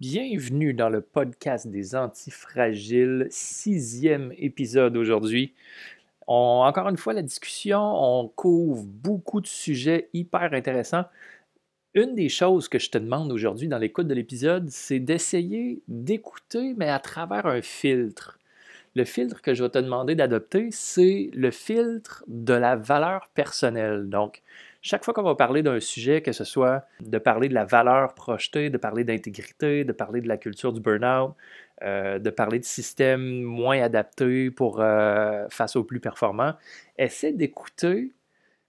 Bienvenue dans le podcast des antifragiles, sixième épisode aujourd'hui. encore une fois, la discussion, on couvre beaucoup de sujets hyper intéressants. Une des choses que je te demande aujourd'hui dans l'écoute de l'épisode, c'est d'essayer d'écouter, mais à travers un filtre. Le filtre que je vais te demander d'adopter, c'est le filtre de la valeur personnelle. Donc, chaque fois qu'on va parler d'un sujet, que ce soit de parler de la valeur projetée, de parler d'intégrité, de parler de la culture du burn-out, euh, de parler de systèmes moins adaptés pour, euh, face aux plus performants, essaie d'écouter,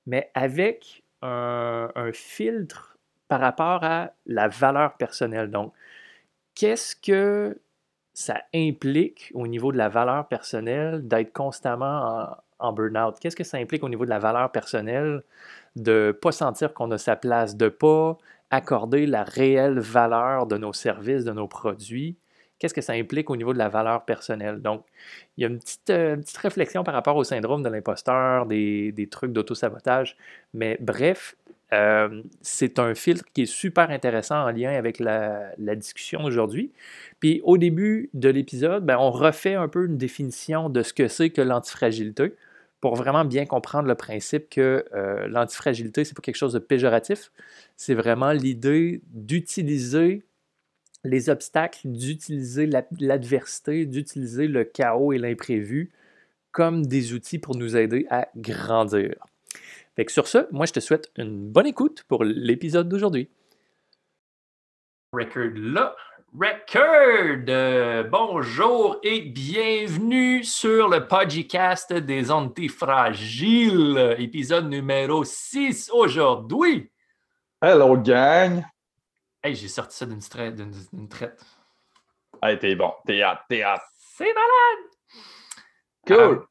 mais avec un, filtre par rapport à la valeur personnelle. Donc, qu'est-ce que ça implique au niveau de la valeur personnelle d'être constamment en, en burn-out? Qu'est-ce que ça implique au niveau de la valeur personnelle de pas sentir qu'on a sa place, de pas accorder la réelle valeur de nos services, de nos produits? Qu'est-ce que ça implique au niveau de la valeur personnelle? Donc, il y a une petite, euh, petite réflexion par rapport au syndrome de l'imposteur, des, des, trucs d'auto-sabotage. Mais bref, euh, c'est un filtre qui est super intéressant en lien avec la, la discussion aujourd'hui. Puis au début de l'épisode, ben, on refait un peu une définition de ce que c'est que l'antifragilité pour vraiment bien comprendre le principe que euh, l'antifragilité, ce n'est pas quelque chose de péjoratif, c'est vraiment l'idée d'utiliser les obstacles, d'utiliser l'adversité, d'utiliser le chaos et l'imprévu comme des outils pour nous aider à grandir. Sur ce, moi je te souhaite une bonne écoute pour l'épisode d'aujourd'hui. Record là, Record! bonjour et bienvenue sur le podcast des antifragiles, épisode numéro 6 aujourd'hui. Hello, gang! Hey, j'ai sorti ça d'une traite. Hey, t'es bon, t'es hâte, t'es hâte. C'est malade! Cool! Euh,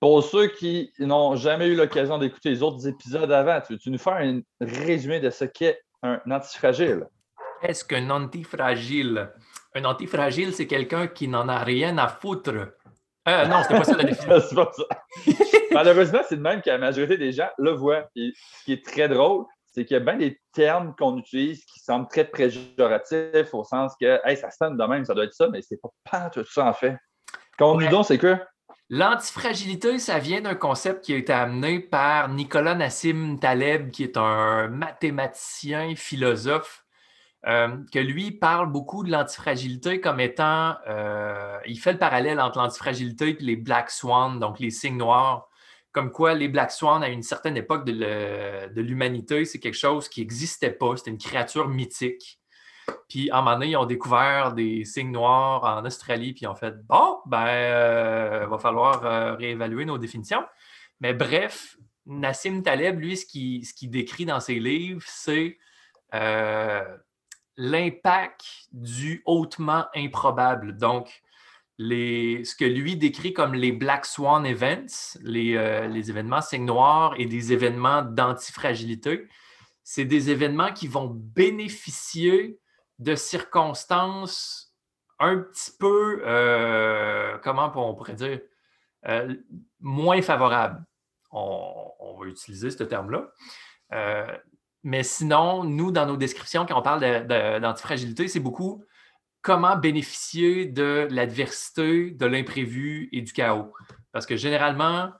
Pour ceux qui n'ont jamais eu l'occasion d'écouter les autres épisodes avant, tu veux-tu nous faire un résumé de ce qu'est un antifragile? Qu'est-ce qu'un antifragile? Un antifragile, c'est quelqu'un qui n'en a rien à foutre. Euh, non, c'était pas ça la définition. c'est pas ça. Malheureusement, c'est de même que la majorité des gens le voient. Et ce qui est très drôle, c'est qu'il y a bien des termes qu'on utilise qui semblent très péjoratifs au sens que hey, ça sonne de même, ça doit être ça, mais c'est pas, pas tout ça en fait. Quand nous donne, c'est quoi? L'antifragilité, ça vient d'un concept qui a été amené par Nicolas Nassim Taleb, qui est un mathématicien, philosophe euh, que lui parle beaucoup de l'antifragilité comme étant, euh, il fait le parallèle entre l'antifragilité et les black swans, donc les signes noirs, comme quoi les black swans à une certaine époque de l'humanité, c'est quelque chose qui n'existait pas, c'était une créature mythique. Puis en un moment donné, ils ont découvert des signes noirs en Australie, puis ils ont fait bon, ben, euh, va falloir réévaluer nos définitions. Mais bref, Nassim Taleb, lui, ce qu'il décrit dans ses livres, c'est l'impact du hautement improbable. Donc, ce que lui décrit comme les Black Swan Events, les, euh, les événements signes noirs et des événements d'antifragilité, c'est des événements qui vont bénéficier de circonstances un petit peu, euh, comment on pourrait dire, euh, moins favorables. On, va utiliser ce terme-là. Mais sinon, nous, dans nos descriptions, quand on parle d'antifragilité, c'est beaucoup comment bénéficier de l'adversité, de l'imprévu et du chaos. Parce que généralement,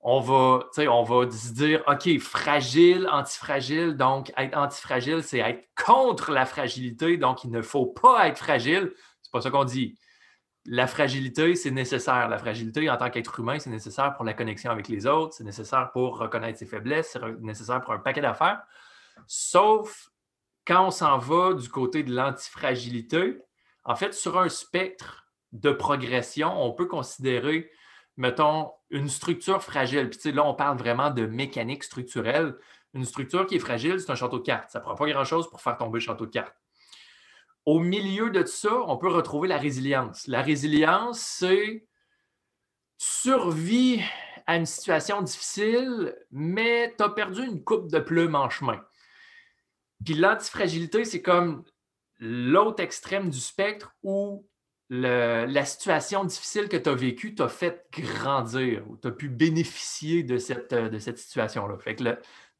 on va, on va se dire, OK, fragile, antifragile. Donc, être antifragile, c'est être contre la fragilité. Donc, il ne faut pas être fragile. C'est pas ça qu'on dit. La fragilité, c'est nécessaire. La fragilité, en tant qu'être humain, c'est nécessaire pour la connexion avec les autres, c'est nécessaire pour reconnaître ses faiblesses, c'est nécessaire pour un paquet d'affaires. Sauf quand on s'en va du côté de l'antifragilité, en fait, sur un spectre de progression, on peut considérer, mettons, une structure fragile. Puis là, on parle vraiment de mécanique structurelle. Une structure qui est fragile, c'est un château de cartes. Ça ne prend pas grand-chose pour faire tomber le château de cartes. Au milieu de ça, on peut retrouver la résilience. La résilience, c'est survie à une situation difficile, mais tu as perdu une coupe de plumes en chemin. Puis l'antifragilité, c'est comme l'autre extrême du spectre où la situation difficile que tu as vécue t'a fait grandir, ou tu as pu bénéficier de cette, de cette situation-là. Fait que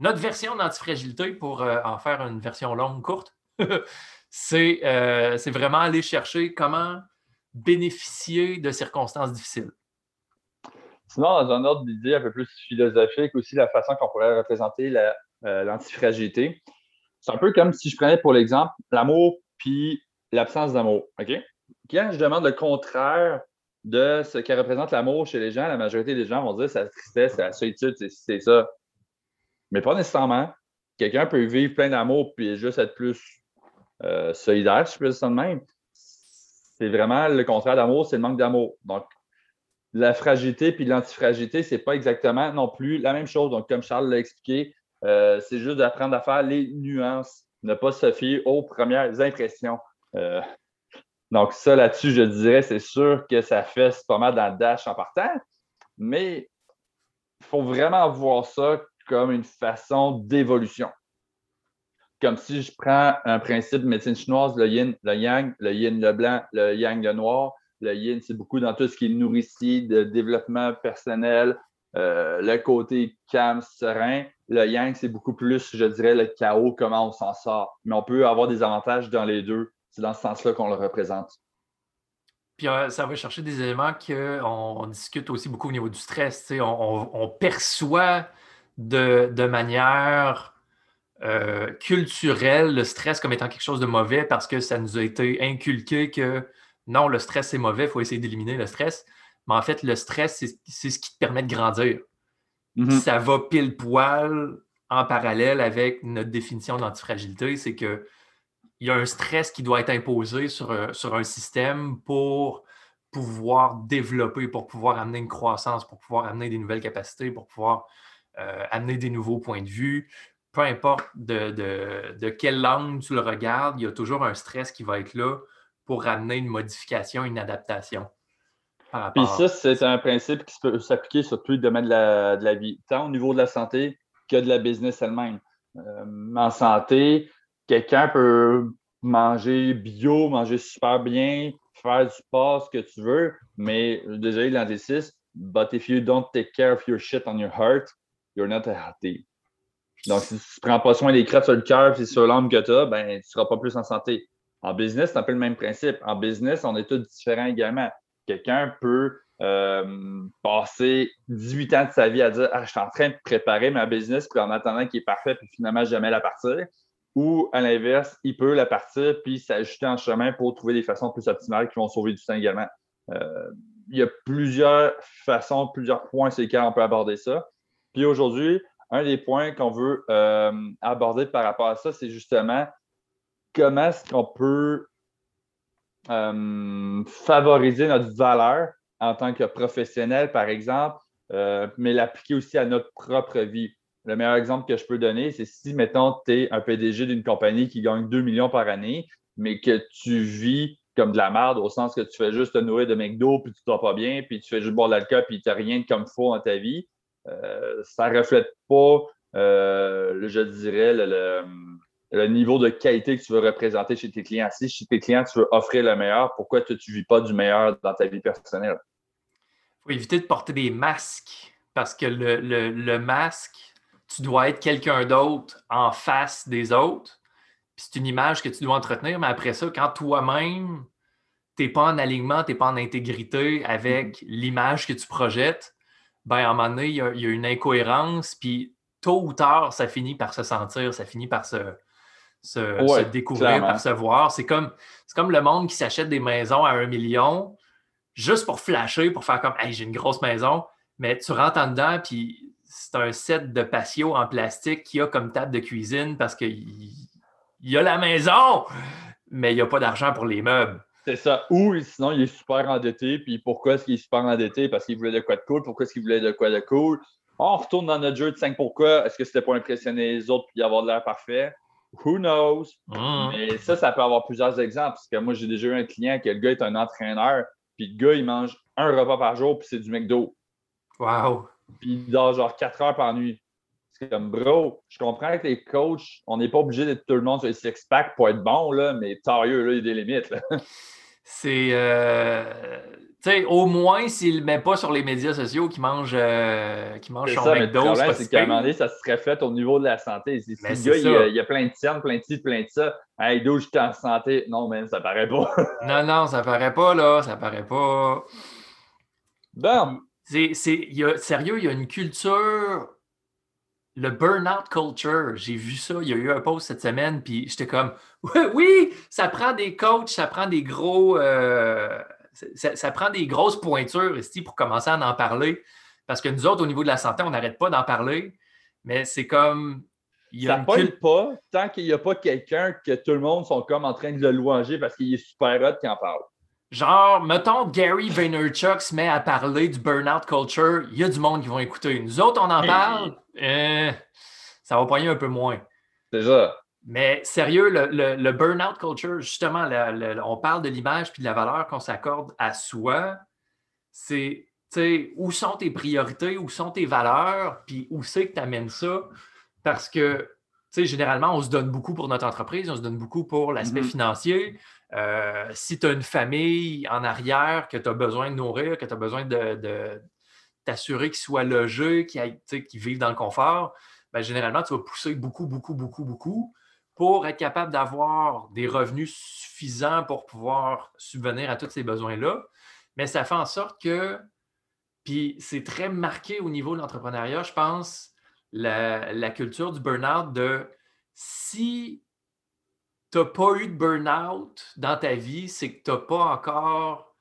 notre version d'antifragilité, pour euh, en faire une version longue, courte, c'est vraiment aller chercher comment bénéficier de circonstances difficiles. Sinon, dans un ordre d'idée un peu plus philosophique, aussi la façon qu'on pourrait représenter l'antifragilité. C'est un peu comme si je prenais pour l'exemple l'amour puis l'absence d'amour. OK? Quand je demande le contraire de ce qui représente l'amour chez les gens, la majorité des gens vont dire c'est la tristesse, c'est la solitude, c'est ça. Mais pas nécessairement. Quelqu'un peut vivre plein d'amour puis juste être plus euh, solidaire, je peux dire ça de même. C'est vraiment le contraire d'amour, c'est le manque d'amour. Donc, la fragilité puis l'antifragilité, c'est pas exactement non plus la même chose. Donc, comme Charles l'a expliqué, euh, c'est juste d'apprendre à faire les nuances, ne pas se fier aux premières impressions. Euh, donc, ça là-dessus, je dirais, c'est sûr que ça fait pas mal dans dash en partant, mais il faut vraiment voir ça comme une façon d'évolution. Comme si je prends un principe de médecine chinoise, le yin, le yang, le yin, le blanc, le yang, le noir. Le yin, c'est beaucoup dans tout ce qui est nourricier, de développement personnel, euh, le côté calme, serein. Le yang, c'est beaucoup plus, je dirais, le chaos, comment on s'en sort. Mais on peut avoir des avantages dans les deux. C'est dans ce sens-là qu'on le représente. Puis euh, ça va chercher des éléments qu'on on discute aussi beaucoup au niveau du stress. On, perçoit de, manière euh, culturelle le stress comme étant quelque chose de mauvais parce que ça nous a été inculqué que non, le stress c'est mauvais, il faut essayer d'éliminer le stress. Mais en fait, le stress, c'est ce qui te permet de grandir. Mm-hmm. Ça va pile poil en parallèle avec notre définition d'antifragilité, c'est qu'il y a un stress qui doit être imposé sur, euh, sur un système pour pouvoir développer, pour pouvoir amener une croissance, pour pouvoir amener des nouvelles capacités, pour pouvoir euh, amener des nouveaux points de vue. Peu importe de, de, de quelle langue tu le regardes, il y a toujours un stress qui va être là pour amener une modification, une adaptation. Puis ça, c'est un principe qui peut s'appliquer sur tous les domaines de la, vie, tant au niveau de la santé que de la business elle-même. Euh, en santé, quelqu'un peut manger bio, manger super bien, faire du sport, ce que tu veux, mais désolé l'anglicisme, but if you don't take care of your shit on your heart, you're not healthy. Donc, si tu ne prends pas soin des crêpes sur le cœur et sur l'âme que tu as, ben, tu ne seras pas plus en santé. En business, c'est un peu le même principe. En business, on est tous différents également. Quelqu'un peut euh, passer 18 ans de sa vie à dire ah, Je suis en train de préparer ma business, puis en attendant qu'il est parfait, puis finalement jamais la partir. Ou à l'inverse, il peut la partir, puis s'ajuster en chemin pour trouver des façons plus optimales qui vont sauver du temps également. Euh, il y a plusieurs façons, plusieurs points sur lesquels on peut aborder ça. Puis aujourd'hui, un des points qu'on veut euh, aborder par rapport à ça, c'est justement comment est-ce qu'on peut euh, favoriser notre valeur en tant que professionnel, par exemple, euh, mais l'appliquer aussi à notre propre vie. Le meilleur exemple que je peux donner, c'est si, mettons, tu es un PDG d'une compagnie qui gagne 2 millions par année, mais que tu vis comme de la merde, au sens que tu fais juste te nourrir de McDo, puis tu ne pas bien, puis tu fais juste boire de l'alcool, puis tu n'as rien comme faux dans ta vie, ça ne reflète pas, je dirais, le le niveau de qualité que tu veux représenter chez tes clients. Si chez tes clients, tu veux offrir le meilleur, pourquoi tu ne vis pas du meilleur dans ta vie personnelle? Il faut éviter de porter des masques parce que le, masque, tu dois être quelqu'un d'autre en face des autres. c'est une image que tu dois entretenir, mais après ça, quand toi-même, tu n'es pas en alignement, tu n'es pas en intégrité avec mm-hmm. l'image que tu projettes, ben, à un moment donné, il y, a, il y a une incohérence, puis tôt ou tard, ça finit par se sentir, ça finit par se, se, découvrir, percevoir. C'est comme, comme le monde qui s'achète des maisons à un million juste pour flasher, pour faire comme Hey, j'ai une grosse maison, mais tu rentres en dedans, puis c'est un set de patio en plastique qui a comme table de cuisine parce qu'il y a la maison, mais il n'y a pas d'argent pour les meubles. C'est ça. Ou sinon, il est super endetté. Puis pourquoi est-ce qu'il est super endetté? Parce qu'il voulait de quoi de cool. Pourquoi est-ce qu'il voulait de quoi de cool? On retourne dans notre jeu de 5 pourquoi. Est-ce que c'était pour impressionner les autres et avoir de l'air parfait? Who knows? Ah. Mais ça, ça peut avoir plusieurs exemples. Parce que moi, j'ai déjà eu un client que le gars est un entraîneur, puis le gars, il mange un repas par jour, puis c'est du McDo. Wow! Puis il dort genre 4 heures par nuit. Comme, bro, je comprends que les coachs, on n'est pas obligé d'être tout le monde sur les six-pack pour être bon, là, mais tailleux, là, il y a des limites. C'est. Euh, tu sais, au moins, s'il ne met pas sur les médias sociaux qu'il mange, euh, mange son ça, McDo, mais le problème, c'est qu'à un moment donné, ça se reflète au niveau de la santé. Si le gars, il, a, plein de cernes, plein de ci, plein de ça, hey, d'où je suis en santé? Non, mais ça paraît pas. non, non, ça paraît pas, là. Ça paraît pas. Bon. C'est, sérieux, il y a une culture le burnout culture, j'ai vu ça, il y a eu un post cette semaine, puis j'étais comme, oui, ça prend des coachs, ça prend des gros, euh, ça, prend des grosses pointures ici pour commencer à en parler, parce que nous autres, au niveau de la santé, on n'arrête pas d'en parler, mais c'est comme... Il ça ne pas tant qu'il n'y a pas quelqu'un que tout le monde sont comme en train de le louanger parce qu'il est super hot qui en parle. Genre, mettons, Gary Vaynerchuk se met à parler du burnout culture, il y a du monde qui vont écouter. Nous autres, on en parle, eh, ça va poigner un peu moins. Ça. Mais sérieux, le, le, burnout culture, justement, on parle de l'image puis de la valeur qu'on s'accorde à soi. C'est, tu sais, où sont tes priorités, où sont tes valeurs, puis où c'est que tu amènes ça? Parce que, tu sais, généralement, on se donne beaucoup pour notre entreprise, on se donne beaucoup pour l'aspect mm-hmm. financier. Euh, si tu as une famille en arrière que tu as besoin de nourrir, que tu as besoin de, t'assurer qu'ils soient logés, qu'ils vivent dans le confort, ben, généralement, tu vas pousser beaucoup, beaucoup, beaucoup, beaucoup pour être capable d'avoir des revenus suffisants pour pouvoir subvenir à tous ces besoins-là. Mais ça fait en sorte que, puis c'est très marqué au niveau de l'entrepreneuriat, je pense, la, la culture du burn-out de si tu n'as pas eu de burn-out dans ta vie, c'est que tu n'as pas encore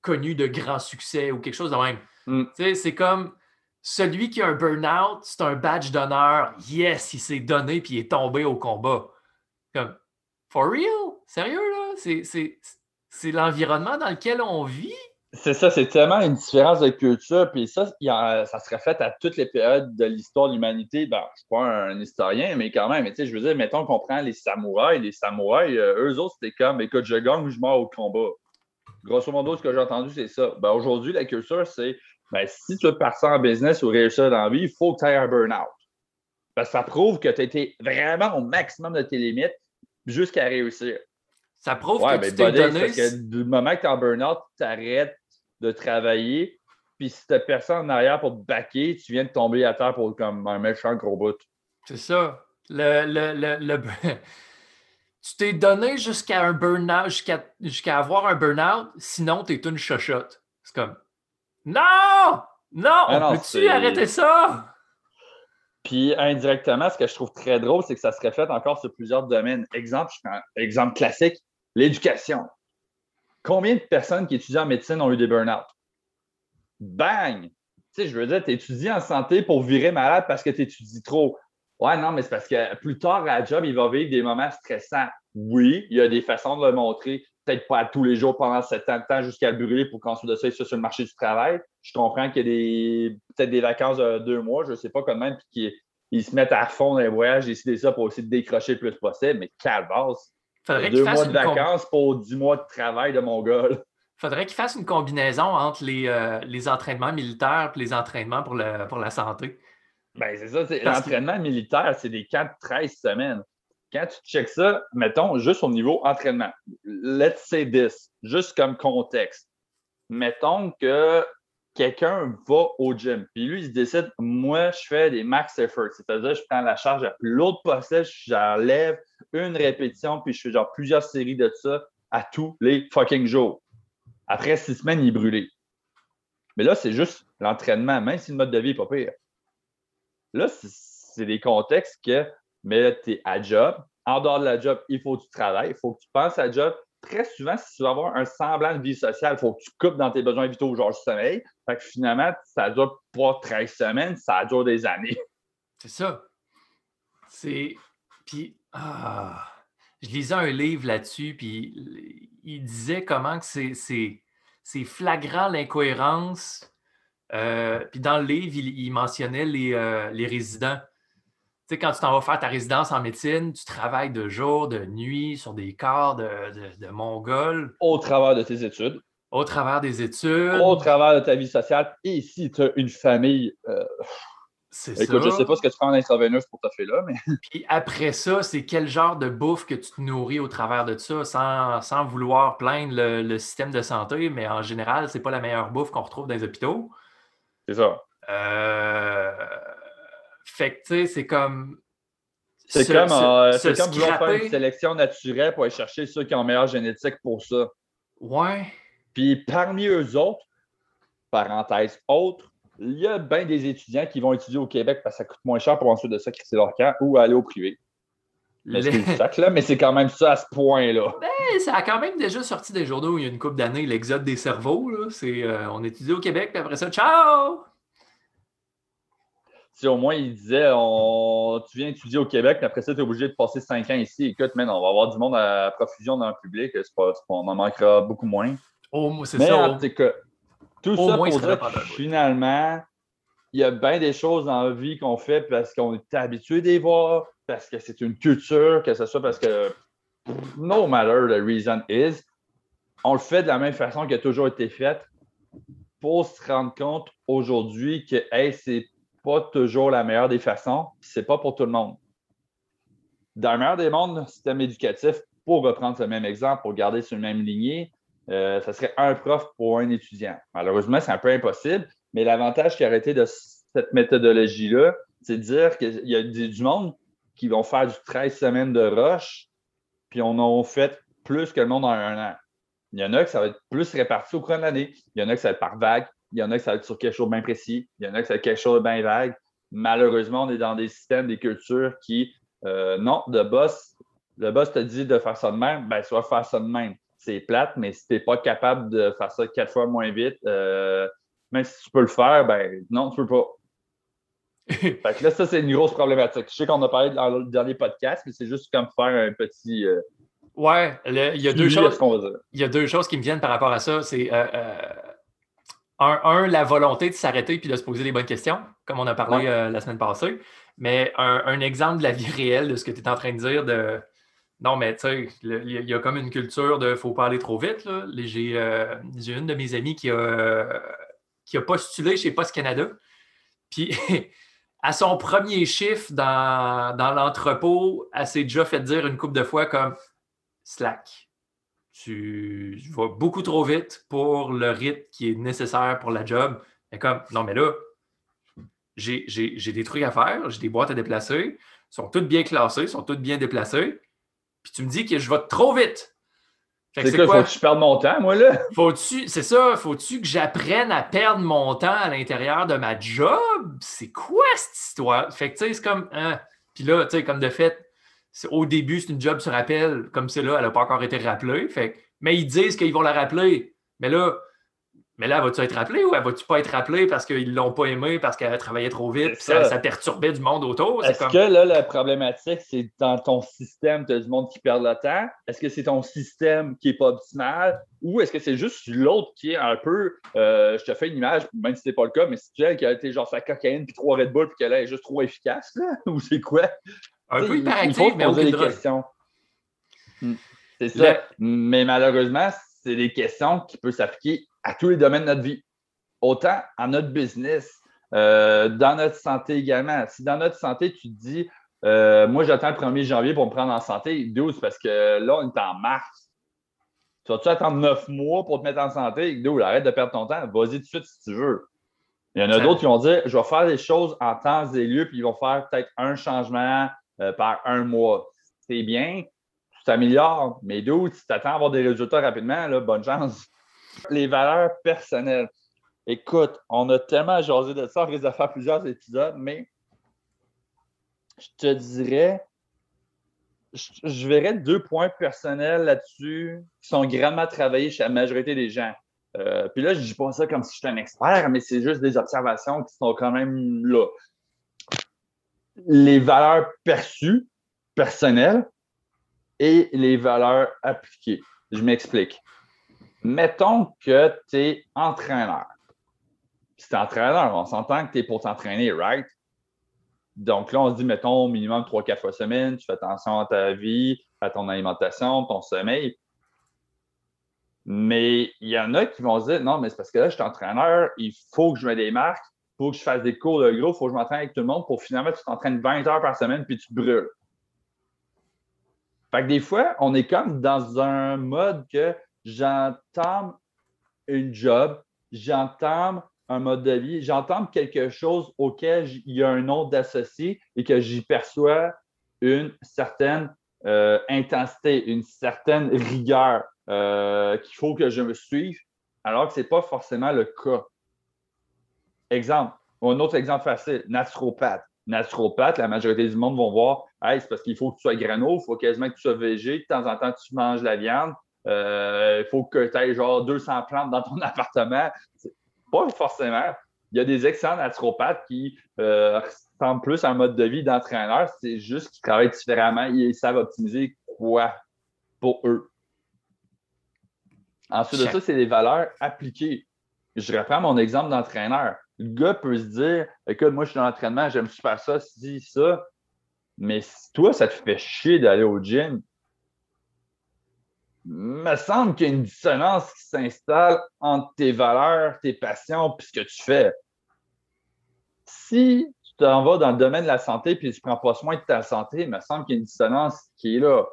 connu de grand succès ou quelque chose de même. Mm. C'est comme celui qui a un burn-out, c'est un badge d'honneur. Yes, il s'est donné puis il est tombé au combat. Comme, for real? Sérieux, là? C'est l'environnement dans lequel on vit? C'est ça, c'est tellement une différence de culture. Puis ça, ça se reflète à toutes les périodes de l'histoire de l'humanité. Ben, je ne suis pas un, historien, mais quand même, mais, je veux dire, mettons qu'on prend les samouraïs. Les samouraïs, euh, eux autres, c'était comme écoute, je gagne ou je meurs au combat. Grosso modo, ce que j'ai entendu, c'est ça. Ben, Aujourd'hui, la culture, c'est ben, si tu veux partir en business ou réussir dans la vie, il faut que tu aies un burn-out. Parce que ça prouve que tu as été vraiment au maximum de tes limites jusqu'à réussir. Ça prouve que ben, tu t'es donné... Parce que du moment que tu es en burn-out, tu arrêtes de travailler. Puis si tu personne en arrière pour te baquer, tu viens de tomber à terre pour comme un méchant gros bout. C'est ça. Le, le, tu t'es donné jusqu'à un burn-out, jusqu'à avoir un burn-out, sinon tu es une chochotte. C'est comme Non! Non! Ah peux-tu arrêter ça? Puis indirectement, ce que je trouve très drôle, c'est que ça se reflète encore sur plusieurs domaines. Exemple, exemple classique, l'éducation. Combien de personnes qui étudient en médecine ont eu des burn-out? Bang! Tu sais, je veux dire, tu étudies en santé pour virer malade parce que tu étudies trop. Ouais, non, mais c'est parce que plus tard à la job, il va vivre des moments stressants. Oui, il y a des façons de le montrer, peut-être pas tous les jours pendant sept ans de temps jusqu'à le brûler pour qu'ensuite de ça, il soit sur le marché du travail. Je comprends qu'il y a des, peut-être des vacances de deux mois, je ne sais pas quand même, puis qu'ils se mettent à fond dans les voyages, décider ça pour essayer de décrocher le plus possible, mais calvasse. Faudrait deux mois de vacances pour dix mois de travail de mon gars. Faudrait qu'il fasse une combinaison entre les, euh, les entraînements militaires et les entraînements pour, le, pour la santé. Ben, c'est ça. L'entraînement militaire, c'est des 4-13 semaines. Quand tu checkes ça, mettons, juste au niveau entraînement, let's say this, juste comme contexte. Mettons que quelqu'un va au gym, puis lui, il se décide, moi, je fais des max efforts, c'est-à-dire, je prends la charge la plus lourde j'enlève une répétition, puis je fais genre plusieurs séries de ça à tous les fucking jours. Après six semaines, il est brûlé. Mais là, c'est juste l'entraînement, même si le mode de vie n'est pas pire. Là, c'est des contextes que, mais tu es à job. En dehors de la job, il faut que tu travailles, il faut que tu penses à job. Très souvent, si tu veux avoir un semblant de vie sociale, il faut que tu coupes dans tes besoins vitaux, genre le sommeil. Fait que finalement, ça dure pas 13 semaines, ça dure des années. C'est ça. C'est. Puis, ah, je lisais un livre là-dessus, puis il disait comment que c'est flagrant l'incohérence. Euh, puis dans le livre, il, mentionnait les, euh, les résidents. Tu sais, quand tu t'en vas faire ta résidence en médecine, tu travailles de jour, de nuit, sur des corps de, de, Mongols. Au travers de tes études. Au travers des études. Au travers de ta vie sociale. Et si tu as une famille. Euh, C'est Écoute, je ne sais pas ce que tu prends en intraveineuse pour ta fait là, mais. Puis après ça, c'est quel genre de bouffe que tu te nourris au travers de ça, sans, sans vouloir plaindre le, système de santé, mais en général, c'est pas la meilleure bouffe qu'on retrouve dans les hôpitaux. C'est ça. Euh... Fait que, tu sais, c'est comme. C'est comme, euh, comme vouloir faire une sélection naturelle pour aller chercher ceux qui ont meilleure génétique pour ça. Ouais. Puis parmi eux autres, parenthèse autres, il y a bien des étudiants qui vont étudier au Québec parce que ça coûte moins cher pour ensuite de ça crisser leur camp ou aller au privé. Mais c'est quand même ça à ce point-là. Ben, ça a quand même déjà sorti des journaux où il y a une couple d'années, l'exode des cerveaux. C'est, euh, on étudie au Québec, puis après ça, ciao! Si au moins il disait on, tu viens étudier au Québec, mais après ça, tu es obligé de passer cinq ans ici. Écoute, man, on va avoir du monde à profusion dans le public. on en manquera beaucoup moins. Oh, c'est ça. Tout ça pour dire que finalement, il y a bien des choses dans la vie qu'on fait parce qu'on est habitué d'y voir, parce que c'est une culture, que ce soit parce que no matter the reason is, on le fait de la même façon qui a toujours été fait pour se rendre compte aujourd'hui que hey, c'est pas toujours la meilleure des façons, c'est pas pour tout le monde. Dans le meilleur des mondes, le système éducatif, pour reprendre ce même exemple, pour garder sur la même lignée, euh, ça serait un prof pour un étudiant. Malheureusement, c'est un peu impossible, mais l'avantage qui a arrêté de cette méthodologie-là, c'est de dire qu'il y a du monde qui vont faire du 13 semaines de rush, puis on en fait plus que le monde en un an. Il y en a que ça va être plus réparti au cours de l'année. Il y en a que ça va être par vague. Il y en a que ça va être sur quelque chose de bien précis. Il y en a que ça va être quelque chose de bien vague. Malheureusement, on est dans des systèmes, des cultures qui, euh, non, de boss, le boss te dit de faire ça de même, ben, soit faire ça de même c'est plate, mais si tu n'es pas capable de faire ça quatre fois moins vite, euh, même si tu peux le faire, ben non, tu peux pas. fait que là, ça, c'est une grosse problématique. Je sais qu'on a parlé dans le dernier podcast, mais c'est juste comme faire un petit. Euh, ouais, il y a deux choses. Il y a deux choses qui me viennent par rapport à ça. C'est euh, un, la volonté de s'arrêter puis de se poser les bonnes questions, comme on a parlé la semaine passée. Mais un, un, exemple de la vie réelle de ce que tu es en train de dire de non, mais tu sais, il y, a comme une culture de faut pas aller trop vite. Euh, j'ai une de mes amies qui a, qui a postulé chez Post Canada. Puis, à son premier chiffre dans, l'entrepôt, elle s'est déjà fait dire une couple de fois comme Slack. Tu vas beaucoup trop vite pour le rythme qui est nécessaire pour la job. Et comme, non, mais là, j'ai des trucs à faire, j'ai des boîtes à déplacer, sont toutes bien classées, sont toutes bien déplacées puis tu me dis que je vais trop vite. C'est quoi, faut que je perde mon temps, moi, là? Faut-tu, c'est ça, faut-tu que j'apprenne à perdre mon temps à l'intérieur de ma job? C'est quoi cette histoire? Fait que, tu sais, c'est comme, hein. Puis là, tu sais, comme de fait, au début, c'est une job sur appel, comme c'est là, elle n'a pas encore été rappelée. Fait mais ils disent qu'ils vont la rappeler. Mais là, mais là, vas-tu être rappelé ou vas-tu pas être rappelé parce qu'ils l'ont pas aimé, parce qu'elle travaillait trop vite, puis ça. perturbait du monde autour? Est-ce que là, la problématique, c'est dans ton système, tu as du monde qui perd le temps? Est-ce que c'est ton système qui n'est pas optimal? Ou est-ce que c'est juste l'autre qui est un peu. Euh, je te fais une image, même si ce n'est pas le cas, mais c'est elle qui a été genre sa cocaïne puis trois Red Bull puis qu'elle est juste trop efficace, là? Ou c'est quoi? Un peu hyperactif, mais aucune des questions. Hmm. C'est ça. Mais malheureusement, c'est des questions qui peuvent s'appliquer à tous les domaines de notre vie. Autant en notre business, euh, dans notre santé également. Si dans notre santé, tu te dis, euh, moi, j'attends le 1er janvier pour me prendre en santé, 12, parce que là, on est en mars. Tu vas-tu attendre neuf mois pour te mettre en santé? 12, arrête de perdre ton temps. Vas-y tout de suite si tu veux. Il y en a d'autres qui vont dire, je vais faire des choses en temps et lieu, puis ils vont faire peut-être un changement euh, par un mois. C'est bien, tu t'améliores, mais d'où si tu t'attends à avoir des résultats rapidement, bonne chance. Les valeurs personnelles. Écoute, on a tellement jasé de ça, on risque de faire plusieurs épisodes, mais je te dirais, je, verrais deux points personnels là-dessus qui sont grandement travaillés chez la majorité des gens. Euh, puis là, je ne dis pas ça comme si j'étais un expert, mais c'est juste des observations qui sont quand même là. Les valeurs perçues, personnelles, et les valeurs appliquées. Je m'explique mettons que tu es entraîneur. Es entraîneur, on s'entend que tu es pour t'entraîner, right? Donc là, on se dit, mettons, minimum 3-4 fois semaine, tu fais attention à ta vie, à ton alimentation, ton sommeil. Mais il y en a qui vont se dire, non, mais c'est parce que là, je suis entraîneur, il faut que je me démarque. Faut que je fasse des cours de gros, il faut que je m'entraîne avec tout le monde pour finalement, tu t'entraînes 20 heures par semaine puis tu brûles. Fait que des fois, on est comme dans un mode que j'entame une job, j'entame un mode de vie, j'entame quelque chose auquel il y a un nom d'associé et que j'y perçois une certaine euh, intensité, une certaine rigueur euh, qu'il faut que je me suive, alors que ce n'est pas forcément le cas. Exemple, un autre exemple facile, naturopathe. Naturopathe, la majorité du monde vont voir, hey, c'est parce qu'il faut que tu sois grano, il faut quasiment que tu sois végé, de temps en temps tu manges la viande, euh, il faut que tu aies genre 200 plantes dans ton appartement. Pas forcément. Il y a des excellents naturopathes qui euh, ressemblent plus à un mode de vie d'entraîneur, c'est juste qu'ils travaillent différemment et ils savent optimiser quoi pour eux. Ensuite de ça, c'est les valeurs appliquées. Je reprends mon exemple d'entraîneur le gars peut se dire Écoute, moi, je suis dans l'entraînement, j'aime super ça, si, ça. Mais si toi, ça te fait chier d'aller au gym, il me semble qu'il y a une dissonance qui s'installe entre tes valeurs, tes passions et ce que tu fais. Si tu t'en vas dans le domaine de la santé et tu ne prends pas soin de ta santé, il me semble qu'il y a une dissonance qui est là.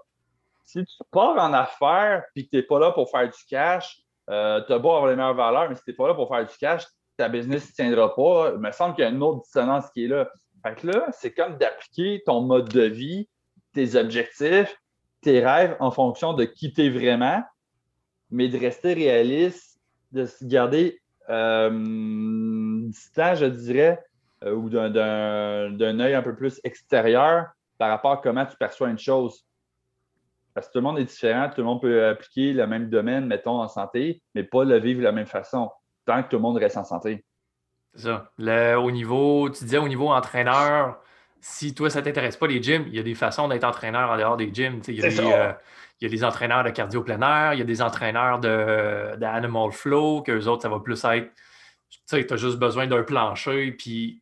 Si tu pars en affaires et que tu n'es pas là pour faire du cash, euh, tu as beau avoir les meilleures valeurs, mais si tu n'es pas là pour faire du cash, ta business ne tiendra pas. Il me semble qu'il y a une autre dissonance qui est là. Fait que là, c'est comme d'appliquer ton mode de vie, tes objectifs, tes rêves en fonction de qui tu es vraiment, mais de rester réaliste, de se garder euh, distant, je dirais, euh, ou d'un œil un peu plus extérieur par rapport à comment tu perçois une chose. Parce que tout le monde est différent, tout le monde peut appliquer le même domaine, mettons, en santé, mais pas le vivre de la même façon tant que tout le monde reste en santé. C'est ça. au niveau, tu disais au niveau entraîneur, si toi, ça ne t'intéresse pas les gyms, il y a des façons d'être entraîneur en dehors des gyms. Il y, a des, euh, il y, a des, entraîneurs de cardio plein air, il y a des entraîneurs de, de flow, qu'eux autres, ça va plus être. Tu sais, tu as juste besoin d'un plancher, puis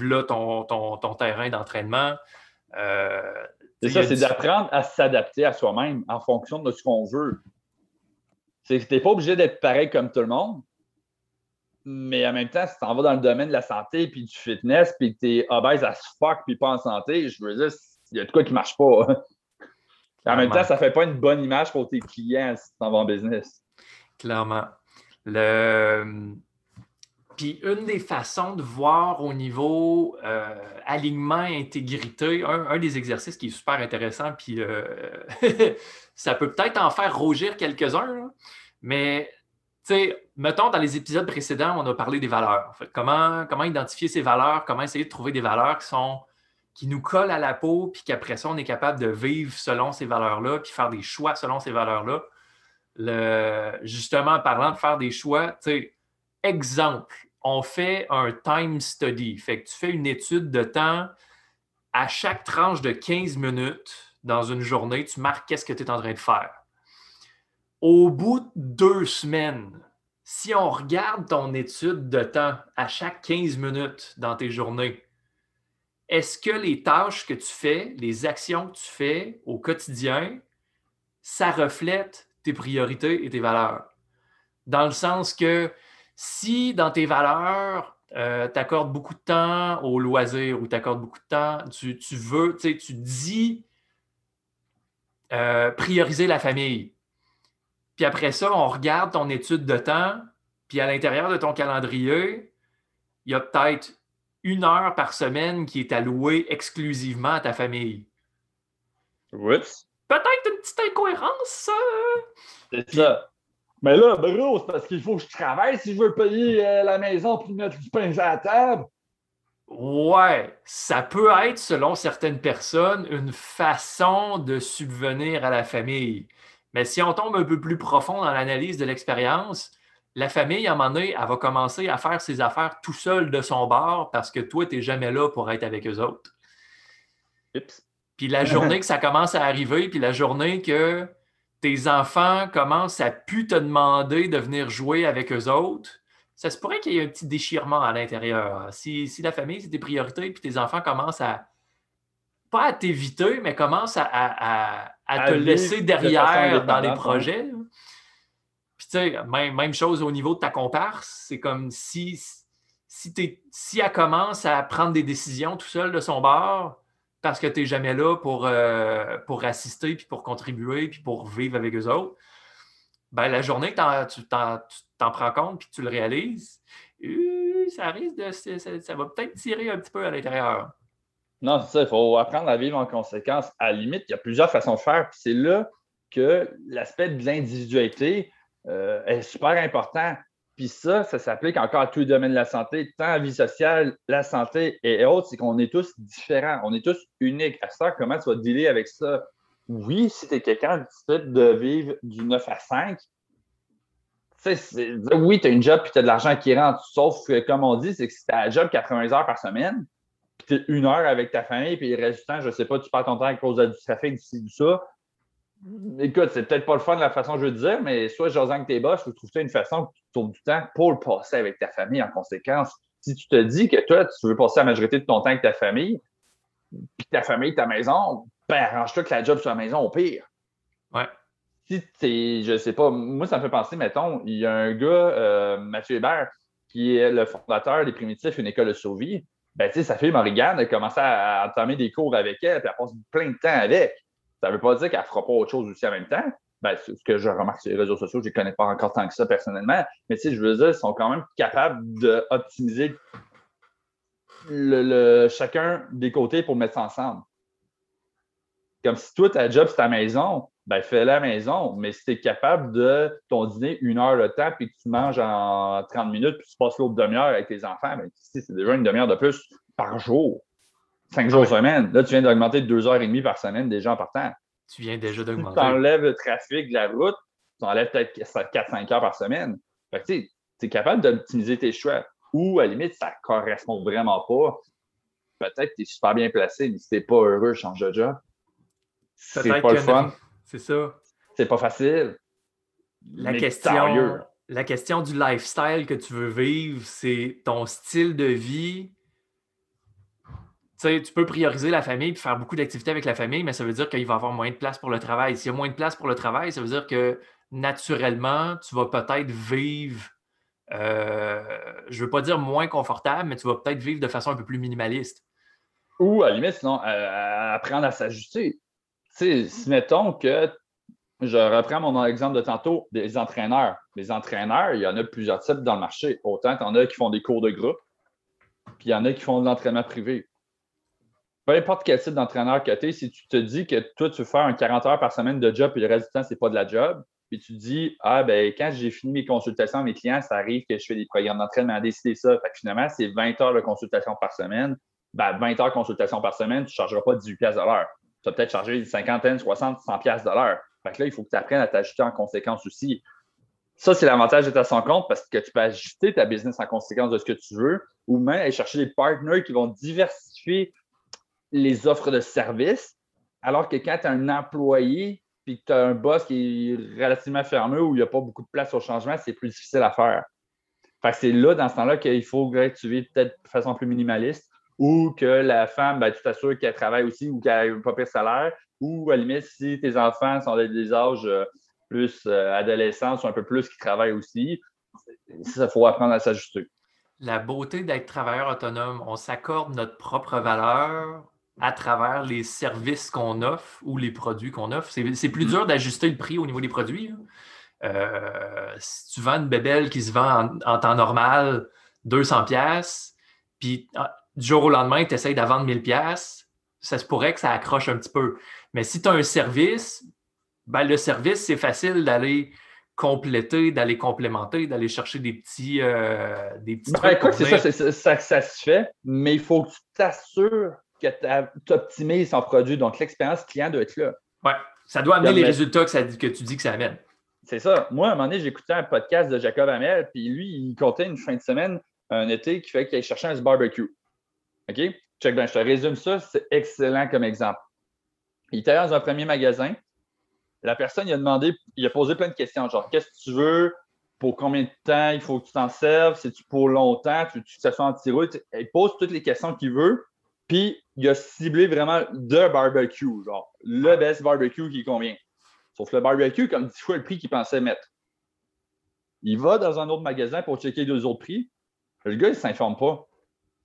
là ton, ton, ton terrain d'entraînement. Euh, c'est ça, c'est d'apprendre à s'adapter à soi-même en fonction de ce qu'on veut. Tu n'es pas obligé d'être pareil comme tout le monde, mais en même temps, si tu en vas dans le domaine de la santé, puis du fitness, puis que tu es obèse as fuck, puis pas en santé, je veux dire, il y a de quoi qui ne marche pas. en même temps, ça ne fait pas une bonne image pour tes clients si tu t'en vas en business. Clairement. Le... Puis une des façons de voir au niveau euh, alignement intégrité, un, des exercices qui est super intéressant, puis euh, ça peut peut-être en faire rougir quelques-uns, mais mettons, dans les épisodes précédents, on a parlé des valeurs. comment, comment identifier ces valeurs, comment essayer de trouver des valeurs qui sont qui nous collent à la peau, puis qu'après ça, on est capable de vivre selon ces valeurs-là, puis faire des choix selon ces valeurs-là. Le, justement, en parlant de faire des choix, exemple, on fait un time study. Fait que tu fais une étude de temps à chaque tranche de 15 minutes dans une journée, tu marques qu'est-ce que tu es en train de faire. Au bout de deux semaines, si on regarde ton étude de temps à chaque 15 minutes dans tes journées, est-ce que les tâches que tu fais, les actions que tu fais au quotidien, ça reflète tes priorités et tes valeurs? Dans le sens que si dans tes valeurs, euh, tu accordes beaucoup de temps au loisir ou tu accordes beaucoup de temps, tu, veux, tu dis euh, prioriser la famille puis après ça, on regarde ton étude de temps, puis à l'intérieur de ton calendrier, il y a peut-être une heure par semaine qui est allouée exclusivement à ta famille. Oups. Peut-être une petite incohérence, ça? C'est ça. Mais là, bro, c'est parce qu'il faut que je travaille si je veux payer euh, la maison pour mettre du pain à la table. Ouais, ça peut être, selon certaines personnes, une façon de subvenir à la famille. Mais si on tombe un peu plus profond dans l'analyse de l'expérience, la famille, à un moment donné, elle va commencer à faire ses affaires tout seul de son bord parce que toi, tu n'es jamais là pour être avec eux autres. Puis la journée que ça commence à arriver, puis la journée que tes enfants commencent à plus te demander de venir jouer avec eux autres, ça se pourrait qu'il y ait un petit déchirement à l'intérieur. Si, la famille, c'est tes priorités, puis tes enfants commencent à, pas à t'éviter, mais commencent à à, te laisser derrière dans les hein. projets. Puis tu sais, même, chose au niveau de ta comparse. C'est comme si, si, si elle commence à prendre des décisions tout seul de son bord, parce que tu n'es jamais là pour, euh, pour assister, puis pour contribuer, puis pour vivre avec eux autres, ben, la journée que tu t'en prends compte, puis tu le réalises, euh, ça risque de. Ça, va peut-être tirer un petit peu à l'intérieur. Non, c'est ça, il faut apprendre à vivre en conséquence. À la limite, il y a plusieurs façons de faire, puis c'est là que l'aspect de l'individualité euh, est super important. Puis ça, ça s'applique encore à tous les domaines de la santé, tant la vie sociale, la santé et autres, c'est qu'on est tous différents, on est tous uniques. À ça, comment tu vas dealer avec ça? Oui, si tu es quelqu'un qui de vivre du 9 à 5, oui, tu as une job et tu as de l'argent qui rentre, sauf que, comme on dit, c'est que si tu as un job 80 heures par semaine, puis une heure avec ta famille, puis le reste du temps, je ne sais pas, tu perds ton temps à cause du trafic, d'ici, du ça, Écoute, c'est peut-être pas le fun de la façon que je veux dire, mais soit José que tes boss, je trouve ça une façon que tu trouves du temps pour le passer avec ta famille en conséquence. Si tu te dis que toi, tu veux passer la majorité de ton temps avec ta famille, puis ta famille, ta maison, ben arrange-toi que la job sur la maison au pire. Ouais. Si tu je sais pas, moi, ça me fait penser, mettons, il y a un gars, euh, Mathieu Hébert, qui est le fondateur des Primitifs, une école de survie. Ben, sa fille Morrigan a commencé à, entamer des cours avec elle, puis elle passe plein de temps avec. Ça ne veut pas dire qu'elle ne fera pas autre chose aussi en même temps. Ben, ce que je remarque sur les réseaux sociaux, je ne connais pas encore tant que ça personnellement, mais je veux dire, ils sont quand même capables d'optimiser le, chacun des côtés pour mettre ça ensemble. Comme si toi, ta job, c'est ta maison, ben fais la maison, mais si tu es capable de ton dîner une heure le temps, puis que tu manges en 30 minutes, puis tu passes l'autre demi-heure avec tes enfants, ben, c'est déjà une demi-heure de plus par jour. Cinq jours semaine. Là, tu viens d'augmenter de deux heures et demie par semaine déjà en partant. Tu viens déjà d'augmenter. Tu enlèves le trafic de la route, tu enlèves peut-être 4-5 heures par semaine. Fait que, tu es capable d'optimiser tes choix. Ou, à la limite, ça ne correspond vraiment pas. Peut-être que tu es super bien placé, mais si tu n'es pas heureux, change de job. C'est pas le fun. C'est ça. C'est pas facile. La question, la question du lifestyle que tu veux vivre, c'est ton style de vie tu peux prioriser la famille et faire beaucoup d'activités avec la famille, mais ça veut dire qu'il va y avoir moins de place pour le travail. S'il y a moins de place pour le travail, ça veut dire que naturellement, tu vas peut-être vivre, euh, je ne veux pas dire moins confortable, mais tu vas peut-être vivre de façon un peu plus minimaliste. Ou à la limite, sinon, apprendre à s'ajuster. Si mettons que je reprends mon exemple de tantôt, des entraîneurs. Les entraîneurs, il y en a plusieurs types dans le marché. Autant tu en as qui font des cours de groupe, puis il y en a qui font de l'entraînement privé peu importe quel type d'entraîneur que tu es, si tu te dis que toi, tu faire un 40 heures par semaine de job et le reste du temps, ce n'est pas de la job, puis tu dis, ah, ben, quand j'ai fini mes consultations mes clients, ça arrive que je fais des programmes d'entraînement à décider ça. Finalement, c'est 20 heures de consultation par semaine. Ben, 20 heures de consultation par semaine, tu ne chargeras pas 18 de l'heure. Tu vas peut-être charger une cinquantaine, 60, 100 de l'heure. Fait que là, il faut que tu apprennes à t'ajuster en conséquence aussi. Ça, c'est l'avantage de ta son compte parce que tu peux ajuster ta business en conséquence de ce que tu veux ou même aller chercher des partenaires qui vont diversifier les offres de services, alors que quand tu as un employé puis que tu as un boss qui est relativement fermé où il n'y a pas beaucoup de place au changement, c'est plus difficile à faire. Fait c'est là, dans ce temps-là, qu'il faut que tu vives peut-être de façon plus minimaliste ou que la femme, ben, tu t'assures qu'elle travaille aussi ou qu'elle n'a pas pire salaire ou à la limite, si tes enfants sont des âges euh, plus euh, adolescents ou un peu plus qui travaillent aussi, ça, il faut apprendre à s'ajuster. La beauté d'être travailleur autonome, on s'accorde notre propre valeur à travers les services qu'on offre ou les produits qu'on offre. C'est plus dur d'ajuster le prix au niveau des produits. Euh, si tu vends une bébelle qui se vend en, temps normal 200 pièces, puis ah, du jour au lendemain, tu essaies de vendre 1000 pièces, ça se pourrait que ça accroche un petit peu. Mais si tu as un service, ben, le service, c'est facile d'aller compléter, d'aller complémenter, d'aller chercher des petits, euh, des petits ben, trucs. c'est ça, ça, ça, se fait, mais il faut que tu t'assures que tu optimises son produit. Donc, l'expérience client doit être là. Oui, ça doit amener les résultats que, que tu dis que ça amène. C'est ça. Moi, à un moment donné, j'écoutais un podcast de Jacob Hamel, puis lui, il comptait une fin de semaine, un été, qui fait qu'il cherchait un barbecue. OK? Check bien, je te résume ça, c'est excellent comme exemple. Il était dans un premier magasin. La personne, il a demandé, il a posé plein de questions, genre, qu'est-ce que tu veux? Pour combien de temps il faut que tu t'en serves? C'est-tu pour longtemps? Tu veux que ça soit en Il pose toutes les questions qu'il veut. Puis, il a ciblé vraiment de barbecue, genre le best barbecue qui convient. Sauf le barbecue, comme 10 fois le prix qu'il pensait mettre. Il va dans un autre magasin pour checker deux autres prix. Le gars, il ne s'informe pas.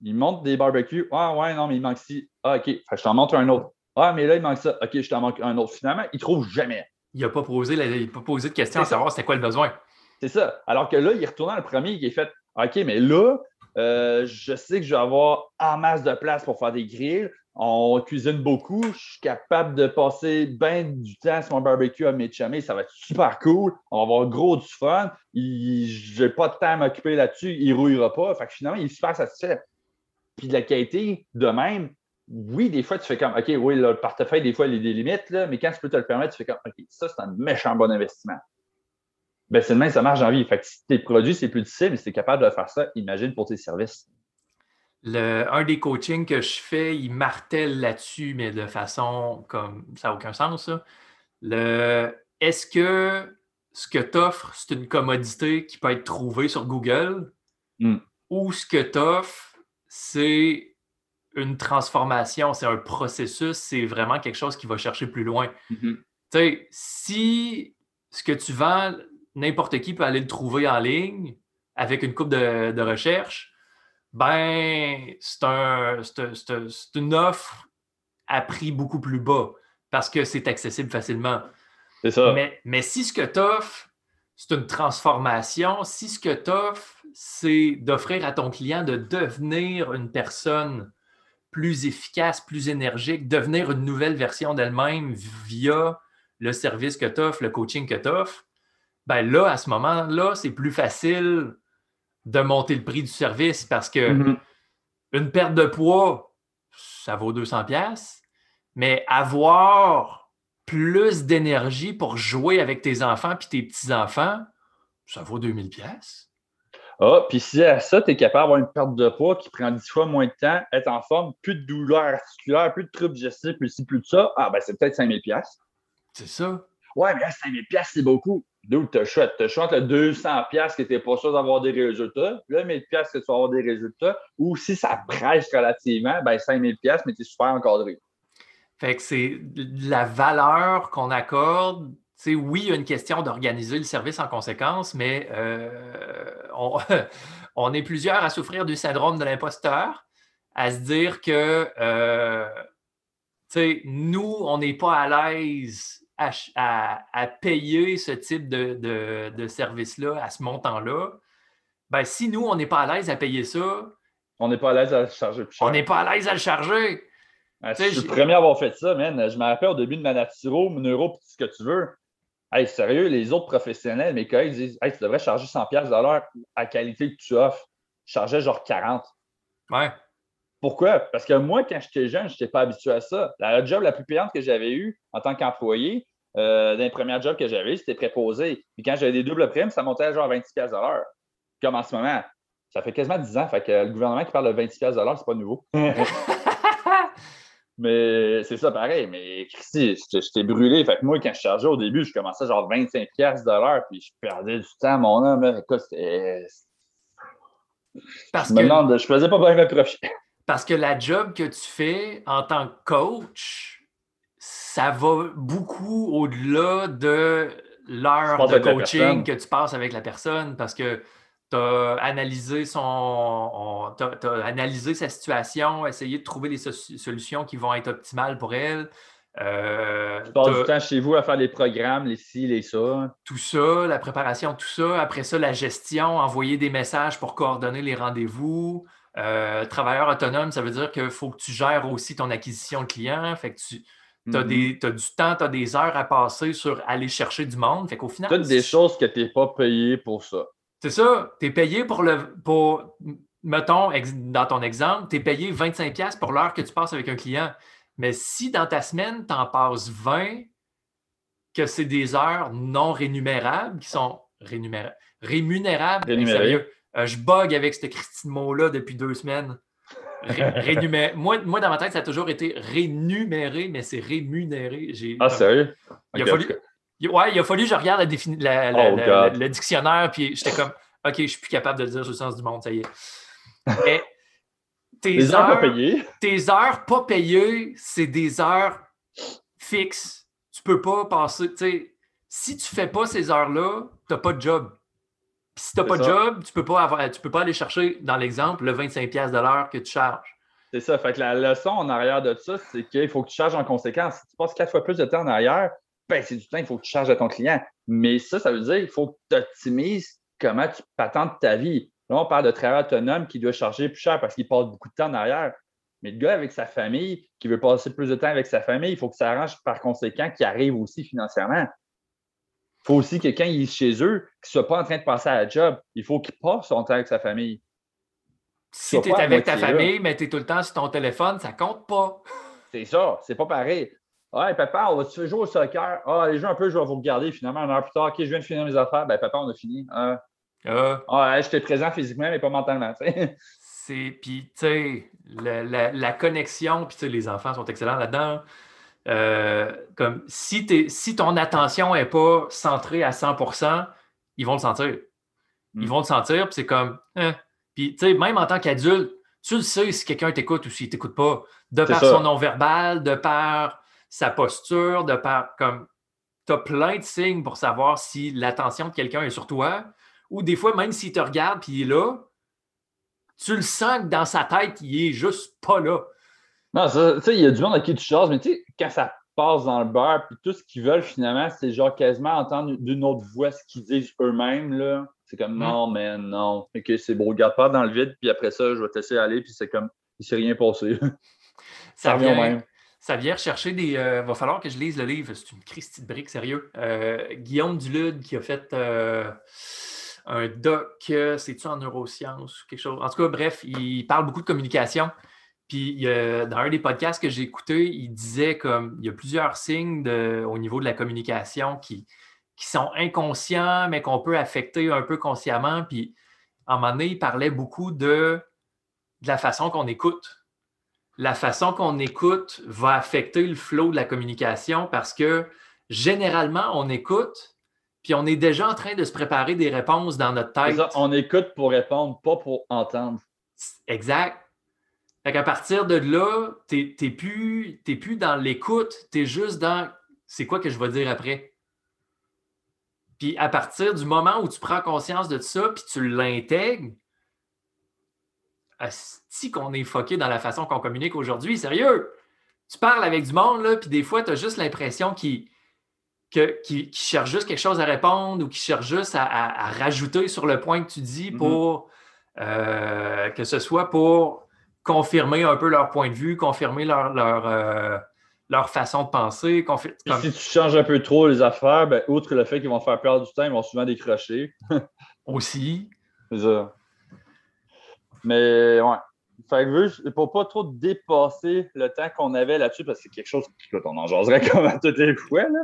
Il monte des barbecues. Ah ouais, non, mais il manque ci. Ah, OK. je t'en montre un autre. Ah, mais là, il manque ça. OK, je t'en manque un autre. Finalement, il ne trouve jamais. Il n'a pas, posé pas posé de questions à savoir c'était quoi le besoin. C'est ça. Alors que là, il est retourné dans le premier, il est fait OK, mais là, euh, je sais que je vais avoir en masse de place pour faire des grilles. On cuisine beaucoup. Je suis capable de passer bien du temps sur mon barbecue à mes. Ça va être super cool. On va avoir gros du fun. Je n'ai pas de temps à m'occuper là-dessus. Il ne rouillera pas. Fait que finalement, il se passe satisfait. Puis de la qualité, de même, oui, des fois, tu fais comme, OK, oui, le portefeuille, des fois, il y a des limites, là, mais quand tu peux te le permettre, tu fais comme, OK, ça, c'est un méchant bon investissement. Ben, c'est le même, ça marche en vie. Fait que si tes produits, c'est plus difficile, mais si tu es capable de faire ça, imagine pour tes services. Le, un des coachings que je fais, il martèle là-dessus, mais de façon comme ça n'a aucun sens. Le, est-ce que ce que tu offres, c'est une commodité qui peut être trouvée sur Google? Hmm. ou ce que tu offres, c'est une transformation, c'est un processus, c'est vraiment quelque chose qui va chercher plus loin. Mm-hmm. Tu sais, si ce que tu vends, n'importe qui peut aller le trouver en ligne avec une coupe de, recherche, ben, c'est un, une offre à prix beaucoup plus bas parce que c'est accessible facilement. C'est ça. Mais, mais si ce que tu offres, c'est une transformation, si ce que tu offres, c'est d'offrir à ton client de devenir une personne plus efficace, plus énergique, devenir une nouvelle version d'elle-même via le service que tu offres, le coaching que tu offres, ben là, à ce moment-là, c'est plus facile de monter le prix du service parce que mm-hmm. une perte de poids, ça vaut 200 pièces, mais avoir plus d'énergie pour jouer avec tes enfants puis tes petits-enfants, ça vaut 2000 pièces. Ah, puis si à ça, tu es capable d'avoir une perte de poids qui prend 10 fois moins de temps, être en forme, plus de douleur articulaire, plus de troubles digestifs, plus ci, plus de ça, ah ben c'est peut-être 5000 pièces. C'est ça. Ouais, mais 5000 pièces c'est beaucoup. D'où tu chouette. Tu chouette le 200 pièces que tu n'es pas sûr d'avoir des résultats, le 1000 pièces que tu vas avoir des résultats, ou si ça presse relativement, ben 5000 pièces mais tu es super encadré. Fait que c'est la valeur qu'on accorde oui, il y a une question d'organiser le service en conséquence, mais euh, on, est plusieurs à souffrir du syndrome de l'imposteur, à se dire que euh, nous, on n'est pas à l'aise à, payer ce type de, service-là, à ce montant-là. Ben, si nous, on n'est pas à l'aise à payer ça, on n'est pas à l'aise à le charger plus cher. On n'est pas à l'aise à le charger. Ah, je suis le premier à avoir fait ça, man. Je me rappelle au début de ma naturo, mon euro, ce que tu veux. Hey, sérieux, les autres professionnels, mes collègues disent Hey, tu devrais charger 100$ de l'heure à qualité que tu offres. Je chargeais genre 40. Ouais. Pourquoi? Parce que moi, quand j'étais jeune, je n'étais pas habitué à ça. La job la plus payante que j'avais eue en tant qu'employé, euh, dans les premiers jobs que j'avais, c'était préposé. Puis quand j'avais des doubles primes, ça montait à genre 26$ de l'heure. Comme en ce moment. Ça fait quasiment 10 ans. Fait que le gouvernement qui parle de 26$ de l'heure, c'est pas nouveau. Mais c'est ça pareil. Mais Christy, je t'ai brûlé. Fait que moi, quand je chargeais au début, je commençais genre 25$ de l'heure, puis je perdais du temps, mon homme. Écoute, c'était. Parce demande, je faisais pas bien mes profit. Parce que la job que tu fais en tant que coach, ça va beaucoup au-delà de l'heure de coaching que tu passes avec la personne. Parce que tu as analysé son. analysé sa situation, essayé de trouver des solutions qui vont être optimales pour elle. Euh, tu passes du temps chez vous à faire les programmes, les ci, les ça. Tout ça, la préparation, tout ça. Après ça, la gestion, envoyer des messages pour coordonner les rendez-vous. Euh, travailleur autonome, ça veut dire qu'il faut que tu gères aussi ton acquisition de clients. Fait que tu as, mm-hmm. du temps, tu as des heures à passer sur aller chercher du monde. Fait qu'au final. Toutes des choses que tu n'es pas payé pour ça. C'est ça. Tu es payé pour le. Pour, mettons, dans ton exemple, tu es payé 25$ pour l'heure que tu passes avec un client. Mais si dans ta semaine, tu en passes 20, que c'est des heures non rémunérables, qui sont rémunérables, rémunérables, sérieux, euh, je bug avec ce Christine mot-là depuis deux semaines. moi, moi, dans ma tête, ça a toujours été rémunéré, mais c'est rémunéré. Ah, sérieux? Il a fallu, Ouais, il a fallu que je regarde oh, le dictionnaire, puis j'étais comme, OK, je suis plus capable de le dire sur le sens du monde, ça y est. Mais tes heures, pas payées. Tes heures pas payées, c'est des heures fixes. Tu peux pas passer, tu sais, si tu fais pas ces heures-là, tu n'as pas de job. Puis si tu n'as pas de job, tu ne peux, pas avoir, tu peux pas aller chercher, dans l'exemple, le 25$ de l'heure que tu charges. C'est ça. Fait que la leçon en arrière de ça, c'est qu'il faut que tu charges en conséquence. Si tu passes quatre fois plus de temps en arrière, ben, c'est du temps qu'il faut que tu charges à ton client. Mais ça, ça veut dire qu'il faut que tu optimises comment tu patentes ta vie. Là, on parle de travail autonome qui doit charger plus cher parce qu'il passe beaucoup de temps en arrière. Mais le gars avec sa famille, qui veut passer plus de temps avec sa famille, il faut que ça arrange par conséquent qu'il arrive aussi financièrement. Il faut aussi que quand il est chez eux, qu'il ne soit pas en train de passer à la job. Il faut qu'il passe son temps avec sa famille. Si tu es avec ta famille, mais tu es tout le temps sur ton téléphone, ça compte pas. C'est ça, c'est pas pareil. Ouais, papa, on va se jouer au soccer? Ah, les jeux un peu, je vais vous regarder finalement une heure plus tard. OK, je viens de finir mes affaires. Ben, papa, on a fini. Ah, ah. ah j'étais présent physiquement, mais pas mentalement. C'est, puis, tu sais, la, connexion, puis, tu sais, les enfants sont excellents là-dedans. Euh, comme si, si ton attention n'est pas centrée à 100% ils vont le sentir. Ils hmm. vont le sentir, puis c'est comme, hein. puis, tu sais, même en tant qu'adulte, tu le sais si quelqu'un t'écoute ou s'il ne t'écoute pas, de par son non-verbal, de par sa posture, de par, comme, tu as plein de signes pour savoir si l'attention de quelqu'un est sur toi, ou des fois, même s'il te regarde puis il est là, tu le sens que dans sa tête, il est juste pas là. Non, tu sais, il y a du monde à qui tu choses, mais tu sais, quand ça passe dans le beurre, puis tout ce qu'ils veulent finalement, c'est genre quasiment entendre d'une autre voix ce qu'ils disent eux-mêmes, là. C'est comme, mm. non, mais non. Ok, c'est beau, regarde pas dans le vide, puis après ça, je vais te laisser aller, puis c'est comme, il s'est rien passé. ça, revient même. Ça vient rechercher des. Il euh, va falloir que je lise le livre. C'est une Christie de brique, sérieux. Euh, Guillaume Dulude qui a fait. Euh, un doc, c'est-tu en neurosciences ou quelque chose? En tout cas, bref, il parle beaucoup de communication. Puis dans un des podcasts que j'ai écouté, il disait comme il y a plusieurs signes au niveau de la communication qui, sont inconscients, mais qu'on peut affecter un peu consciemment. Puis à un moment il parlait beaucoup de la façon qu'on écoute. La façon qu'on écoute va affecter le flow de la communication parce que généralement, on écoute, puis on est déjà en train de se préparer des réponses dans notre tête. on écoute pour répondre, pas pour entendre. Exact. Fait qu'à partir de là, tu n'es plus, plus dans l'écoute, tu es juste dans c'est quoi que je vais dire après. Puis à partir du moment où tu prends conscience de ça, puis tu l'intègres, si qu'on est foqué dans la façon qu'on communique aujourd'hui, sérieux? Tu parles avec du monde, là, puis des fois, tu as juste l'impression qu'il qui, cherche juste quelque chose à répondre ou qui cherche juste à, rajouter sur le point que tu dis mm-hmm. pour euh, que ce soit pour confirmer un peu leur point de vue, confirmer leur, leur, euh, leur façon de penser. Si tu changes un peu trop les affaires, ben, outre le fait qu'ils vont faire perdre du temps, ils vont souvent décrocher. Aussi. C'est ça. Mais ouais, fait que pour pas trop dépasser le temps qu'on avait là-dessus, parce que c'est quelque chose qu'on en jaserait comme à toutes les fois. Là.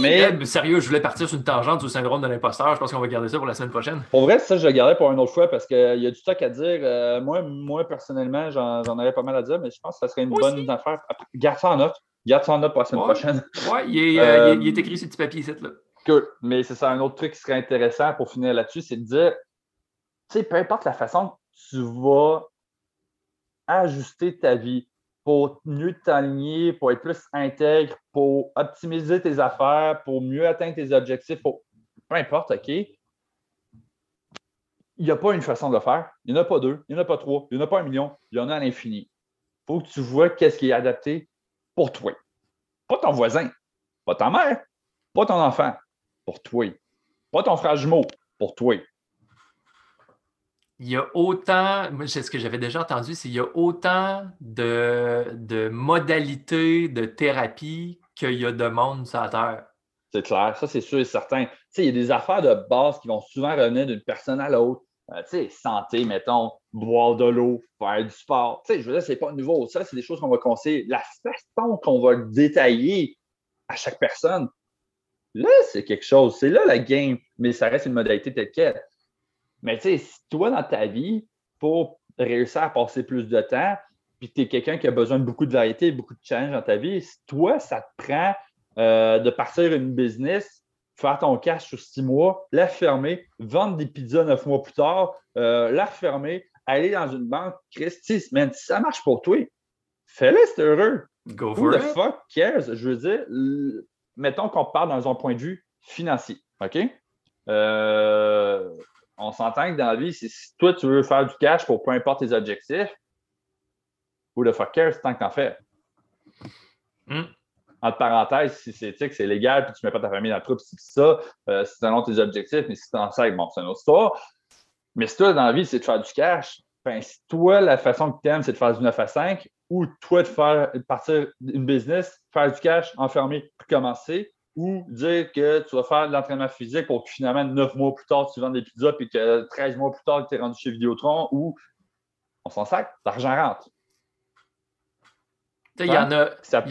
Mais... sérieux, je voulais partir sur une tangente sur le syndrome de l'imposteur. Je pense qu'on va garder ça pour la semaine prochaine. Pour vrai, ça, je le gardais pour une autre fois parce qu'il y a du stock à dire. Euh, moi, moi, personnellement, j'en avais pas mal à dire, mais je pense que ça serait une bonne affaire. Garde ça en note. Garde ça en note pour la semaine prochaine. Oui, il, euh, il, est écrit sur le petit papier ici. Là. Cool. Mais c'est ça, un autre truc qui serait intéressant pour finir là-dessus, c'est de dire, tu sais, peu importe la façon tu vas ajuster ta vie pour mieux t'aligner, pour être plus intègre, pour optimiser tes affaires, pour mieux atteindre tes objectifs, peu importe, OK? Il n'y a pas une façon de le faire. Il n'y en a pas deux, il n'y en a pas trois, il n'y en a pas un million, il y en a à l'infini. Il faut que tu vois qu'est-ce qui est adapté pour toi. Pas ton voisin, pas ta mère, pas ton enfant, pour toi. Pas ton frère jumeau, pour toi il y a autant, moi, ce que j'avais déjà entendu, c'est qu'il y a autant de, modalités de thérapie qu'il y a de monde sur la Terre. C'est clair, ça c'est sûr et certain. Il y a des affaires de base qui vont souvent revenir d'une personne à l'autre. Euh, santé, mettons, boire de l'eau, faire du sport. Je veux dire, c'est pas nouveau. Ça, c'est des choses qu'on va conseiller. La façon qu'on va détailler à chaque personne, là, c'est quelque chose. C'est là la game, mais ça reste une modalité telle qu'elle. Mais tu sais, si toi, dans ta vie, pour réussir à passer plus de temps, puis tu es quelqu'un qui a besoin de beaucoup de variété, beaucoup de challenge dans ta vie, si toi, ça te prend euh, de partir une business, faire ton cash sur six mois, la fermer, vendre des pizzas neuf mois plus tard, euh, la refermer, aller dans une banque, Christy, man, si ça marche pour toi, fais-le, c'est heureux. Go for Who the fuck cares? Je veux dire, mettons qu'on part dans un point de vue financier, OK? Euh, on s'entend que dans la vie, si toi, tu veux faire du cash pour peu importe tes objectifs, ou le fuck care, c'est tant que t'en fais. Hmm. Entre parenthèses, si c'est c'est légal, puis tu mets pas ta famille dans le trou, c'est ça, euh, c'est un autre tes objectifs, mais si tu en sais, bon, c'est une autre histoire. Mais si toi, dans la vie, c'est de faire du cash, ben, si toi, la façon que tu aimes, c'est de faire du 9 à 5, ou toi, de faire partir une business, faire du cash, enfermer, puis commencer, ou dire que tu vas faire de l'entraînement physique pour que finalement, 9 mois plus tard, tu vends des pizzas, puis que 13 mois plus tard, tu es rendu chez Vidéotron, ou on s'en sac, l'argent rentre. Il y en a. Ça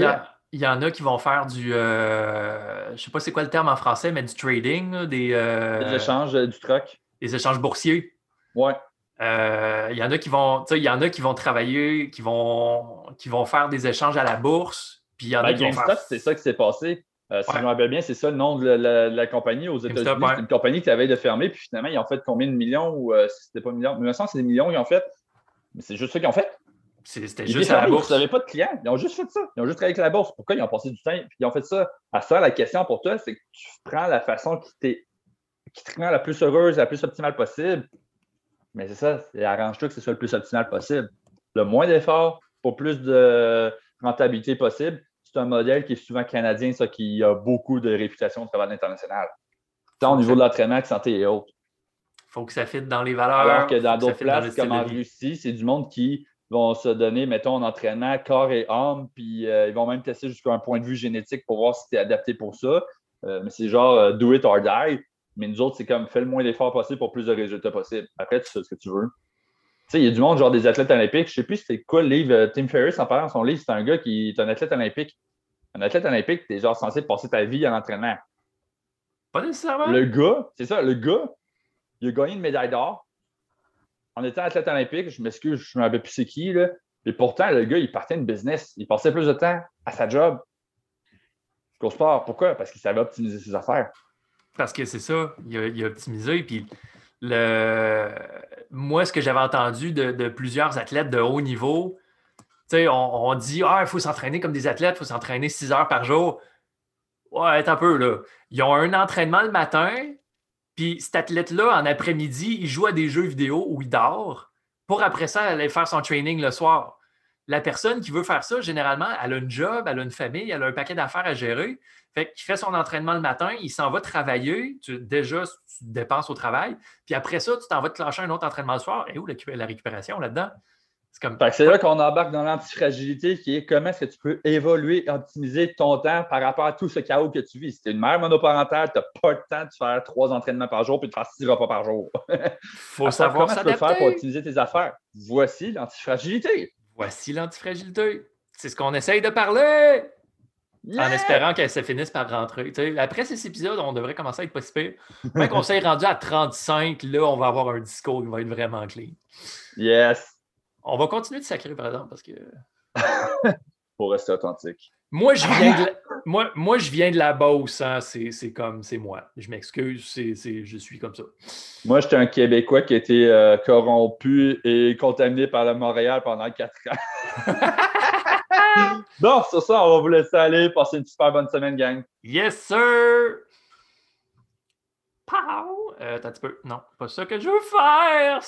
il y en a qui vont faire du. Euh, je sais pas c'est quoi le terme en français, mais du trading, des, euh, des échanges euh, du truck. Des échanges boursiers. Ouais. Euh, il y en a qui vont, il y en a qui vont travailler, qui vont, qui vont faire des échanges à la bourse. Puis il y en a ben, qui c'est ça qui s'est passé. Si je me rappelle bien, c'est ça le nom de la, compagnie aux États-Unis. C'est une compagnie qui avait de fermer, puis finalement, ils ont fait combien de millions ou c'était pas millions? Mais c'est des millions qu'ils ont fait. Mais c'est juste ça qu'ils ont fait. C'était juste à la bourse. Ils n'avaient pas de clients. Ils ont juste fait ça. Ils ont juste travaillé avec la bourse. Pourquoi ils ont passé du temps? Puis ils ont fait ça. À ça, la question pour toi, c'est que tu prends la façon qui, qui te rend la plus heureuse, la plus optimale possible. Mais c'est ça. Arrange-toi que ce soit le plus optimal possible. Le moins d'efforts pour plus de rentabilité possible. C'est un modèle qui est souvent canadien, ça, qui a beaucoup de réputation au travail international. Tant au niveau de l'entraînement que santé et autres. Il faut que ça fitte dans les valeurs. Alors que dans d'autres places, comme en Russie, c'est du monde qui vont se donner, mettons, un entraînement corps et âme, puis euh, ils vont même tester jusqu'à un point de vue génétique pour voir si tu es adapté pour ça. Euh, mais c'est genre euh, do it or die. Mais nous autres, c'est comme fais le moins d'efforts possible pour plus de résultats possibles. Après, tu fais ce que tu veux. Tu sais, il y a du monde, genre des athlètes olympiques. Je sais plus c'était quoi le livre. Tim Ferriss en parlant son livre, c'est un gars qui est un athlète olympique. Un athlète olympique, tu es genre censé passer ta vie en entraînement. Pas nécessairement. Le gars, c'est ça, le gars, il a gagné une médaille d'or en étant athlète olympique, je m'excuse, je ne me rappelle plus c'est qui, là, et pourtant, le gars, il partait une business. Il passait plus de temps à sa job qu'au sport. Pourquoi? Parce qu'il savait optimiser ses affaires. Parce que c'est ça, il a, optimisé. Puis le... moi, ce que j'avais entendu de, plusieurs athlètes de haut niveau, on, dit Ah, il faut s'entraîner comme des athlètes, il faut s'entraîner six heures par jour. Ouais, un peu, là. Ils ont un entraînement le matin, puis cet athlète-là, en après-midi, il joue à des jeux vidéo où il dort pour après ça aller faire son training le soir. La personne qui veut faire ça, généralement, elle a un job, elle a une famille, elle a un paquet d'affaires à gérer. Fait qu'il fait son entraînement le matin, il s'en va travailler. Tu, déjà, tu dépenses au travail. Puis après ça, tu t'en vas te clencher un autre entraînement le soir. Et où la récupération là-dedans? C'est là qu'on embarque dans l'antifragilité qui est comment est-ce que tu peux évoluer, optimiser ton temps par rapport à tout ce chaos que tu vis. Si tu es une mère monoparentale, tu n'as pas le temps de faire trois entraînements par jour puis de faire six repas par jour. Il faut savoir comment tu peux faire pour optimiser tes affaires. Voici l'antifragilité. Voici l'antifragilité. C'est ce qu'on essaye de parler. En espérant qu'elle se finisse par rentrer. après ces épisodes, on devrait commencer à être pas si pire. Quand on s'est rendu à 35, là, on va avoir un discours qui va être vraiment clean. Yes. On va continuer de sacrer, par exemple, parce que. Pour rester authentique. Moi, je viens de la, moi, moi, je viens de la Beauce. Hein. C'est comme, c'est moi. Je m'excuse, je suis comme ça. Moi, j'étais un Québécois qui a été euh, corrompu et contaminé par le Montréal pendant quatre ans. bon, sur ça, on va vous laisser aller. Passez une super bonne semaine, gang. Yes, sir! Pow! Euh, attends un petit peu. Non, pas ça que je veux faire!